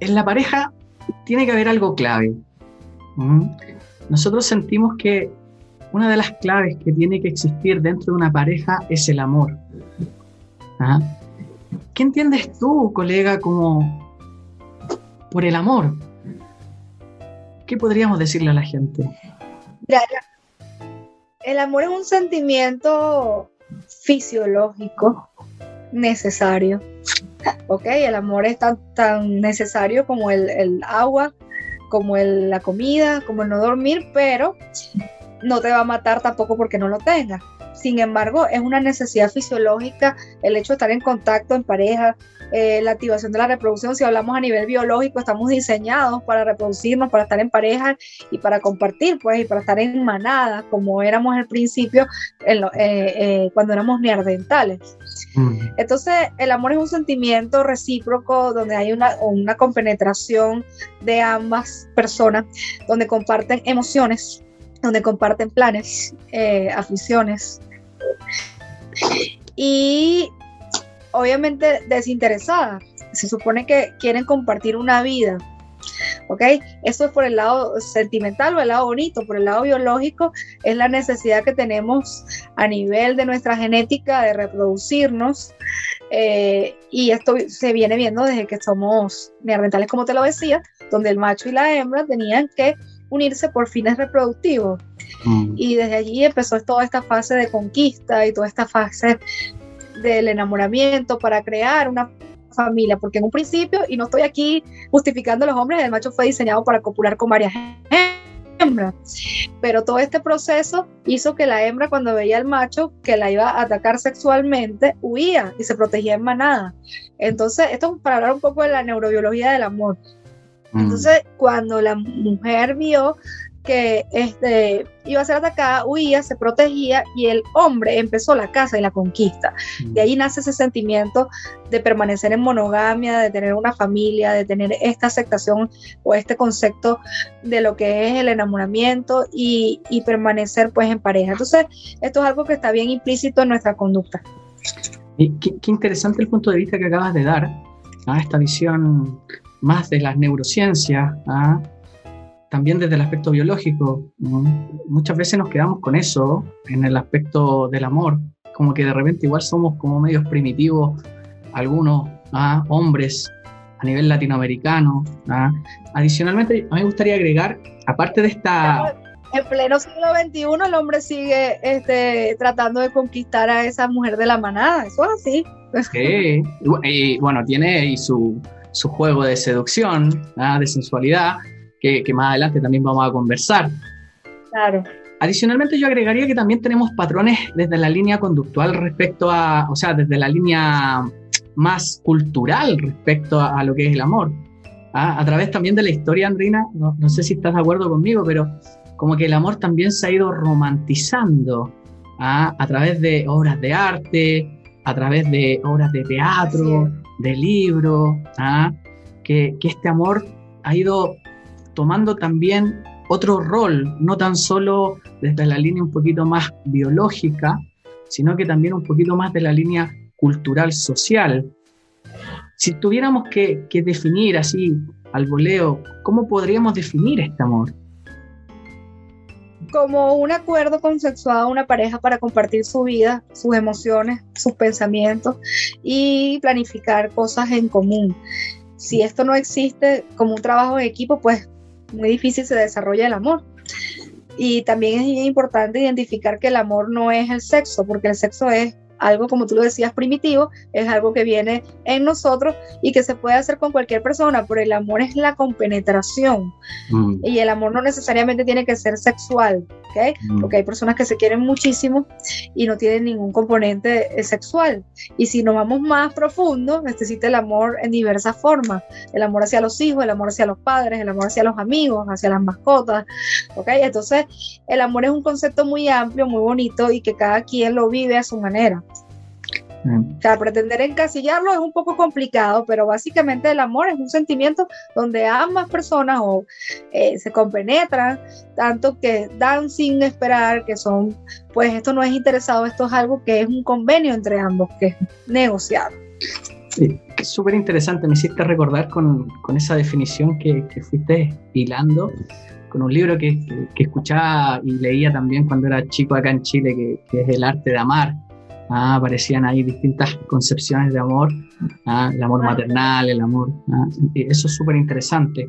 en la pareja tiene que haber algo clave. Nosotros sentimos que una de las claves que tiene que existir dentro de una pareja es el amor. ¿Ah? ¿Qué entiendes tú, colega, como por el amor? ¿Qué podríamos decirle a la gente? el amor es un sentimiento fisiológico necesario. ¿Ok? El amor es tan, tan necesario como el, agua, como la comida, como el no dormir, pero no te va a matar tampoco porque no lo tengas. Sin embargo, es una necesidad fisiológica el hecho de estar en contacto en pareja, eh, la activación de la reproducción. Si hablamos a nivel biológico, estamos diseñados para reproducirnos, para estar en pareja y para compartir, pues, y para estar en manada, como éramos al principio eh, eh, cuando éramos neandertales. Mm. Entonces, el amor es un sentimiento recíproco donde hay una, una compenetración de ambas personas, donde comparten emociones, donde comparten planes, aficiones, y obviamente desinteresada. Se supone que quieren compartir una vida. ¿Ok? Eso es por el lado sentimental o el lado bonito, por el lado biológico es la necesidad que tenemos a nivel de nuestra genética de reproducirnos. Eh, y esto se viene viendo desde que somos neandertales, como te lo decía, donde el macho y la hembra tenían que unirse por fines reproductivos. Mm. Y desde allí empezó toda esta fase de conquista y toda esta fase del enamoramiento para crear una familia, porque en un principio, y no estoy aquí justificando a los hombres, el macho fue diseñado para copular con varias hembras, pero todo este proceso hizo que la hembra cuando veía al macho que la iba a atacar sexualmente, huía y se protegía en manada. Entonces, esto es para hablar un poco de la neurobiología del amor. Mm. Entonces, cuando la mujer vio que este, iba a ser atacada, huía, se protegía y el hombre empezó la caza y la conquista. Mm. De ahí nace ese sentimiento de permanecer en monogamia, de tener una familia, de tener esta aceptación o este concepto de lo que es el enamoramiento y, permanecer pues en pareja. Entonces, esto es algo que está bien implícito en nuestra conducta. qué, interesante el punto de vista que acabas de dar, a esta visión más de las neurociencias, ¿ah? También desde el aspecto biológico. Muchas veces nos quedamos con eso en el aspecto del amor, como que de repente igual somos como medios primitivos, algunos ¿ah? hombres a nivel latinoamericano. ¿ah? Adicionalmente, a mí me gustaría agregar, aparte de esta... En pleno siglo XXI el hombre sigue este, tratando de conquistar a esa mujer de la manada, eso es así. Sí, y, bueno, tiene y su, su juego de seducción, de sensualidad, que, más adelante también vamos a conversar. Claro. Adicionalmente, yo agregaría que también tenemos patrones desde la línea conductual respecto a, o sea, desde la línea más cultural respecto a, lo que es el amor. A través también de la historia, Andrina, no, no, sé si estás de acuerdo conmigo, pero como que el amor también se ha ido romantizando a través de obras de arte, a través de obras de teatro, de libros, que, que este amor ha ido tomando también otro rol, no tan solo desde la línea un poquito más biológica, sino que también un poquito más de la línea cultural social. Si tuviéramos que, definir así al voleo, ¿cómo podríamos definir este amor? Como un acuerdo consensuado a una pareja para compartir su vida, sus emociones, sus pensamientos y planificar cosas en común. Si esto no existe como un trabajo de equipo, pues muy difícil se desarrolla el amor. Y también es importante identificar que el amor no es el sexo, porque el sexo es algo, como tú lo decías, primitivo, es algo que viene en nosotros y que se puede hacer con cualquier persona, pero el amor es la compenetración. Mm. Y el amor no necesariamente tiene que ser sexual, ¿ok? Mm. Porque hay personas que se quieren muchísimo y no tienen ningún componente eh, sexual. Y si nos vamos más profundo, necesita el amor en diversas formas. El amor hacia los hijos, el amor hacia los padres, el amor hacia los amigos, hacia las mascotas, ¿ok? Entonces, el amor es un concepto muy amplio, muy bonito y que cada quien lo vive a su manera. O sea, pretender encasillarlo es un poco complicado, pero básicamente el amor es un sentimiento donde ambas personas o, eh, se compenetran, tanto que dan sin esperar, que son, pues esto no es interesado, esto es algo que es un convenio entre ambos, que es negociado. Sí, súper interesante, me hiciste recordar con, con esa definición que, que, fuiste hilando con un libro que, que, escuchaba y leía también cuando era chico acá en Chile, que, es El arte de amar. Ah, aparecían ahí distintas concepciones de amor, ah, el amor maternal, el amor. Ah, eso es súper interesante.